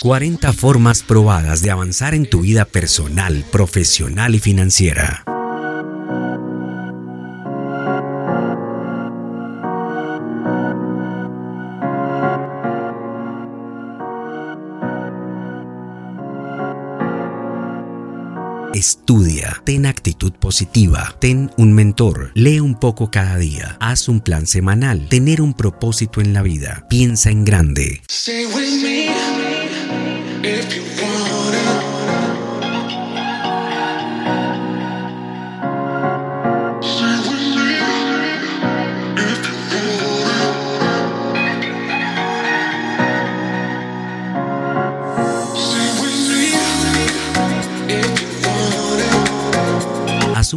40 formas probadas de avanzar en tu vida personal, profesional y financiera. Estudia, ten actitud positiva, ten un mentor, lee un poco cada día, haz un plan semanal, tener un propósito en la vida, piensa en grande.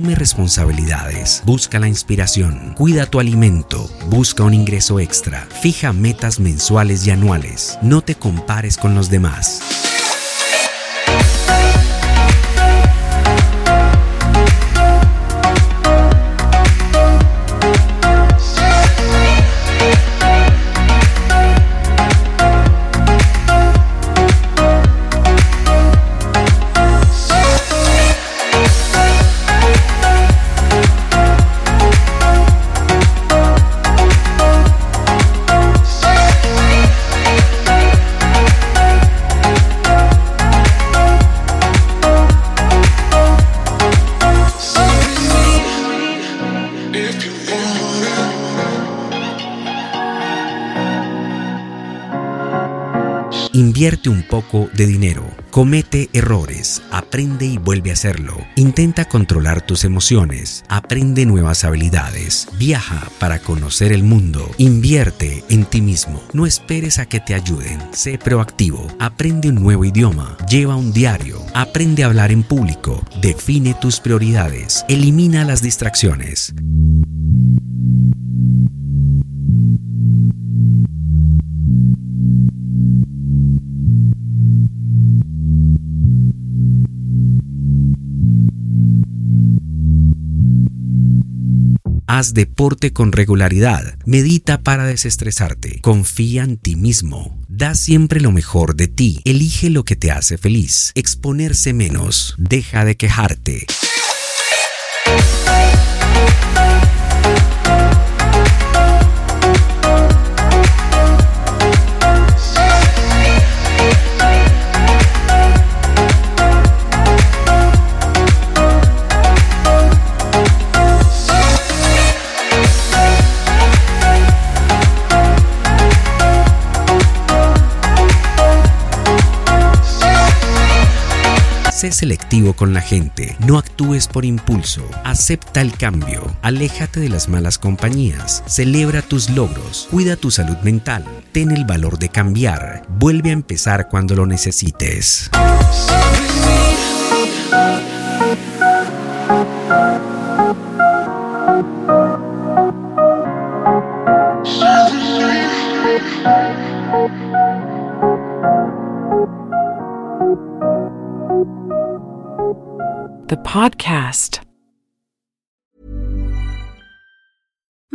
Asume responsabilidades, busca la inspiración, cuida tu alimento, busca un ingreso extra, fija metas mensuales y anuales, no te compares con los demás. Invierte un poco de dinero, comete errores, aprende y vuelve a hacerlo. Intenta controlar tus emociones, aprende nuevas habilidades, viaja para conocer el mundo, invierte en ti mismo. No esperes a que te ayuden, sé proactivo, aprende un nuevo idioma, lleva un diario, aprende a hablar en público, define tus prioridades, elimina las distracciones. Haz deporte con regularidad, medita para desestresarte, confía en ti mismo, da siempre lo mejor de ti, elige lo que te hace feliz, exponerse menos, deja de quejarte. Sé selectivo con la gente, no actúes por impulso, acepta el cambio, aléjate de las malas compañías, celebra tus logros, cuida tu salud mental, ten el valor de cambiar, vuelve a empezar cuando lo necesites. Podcast.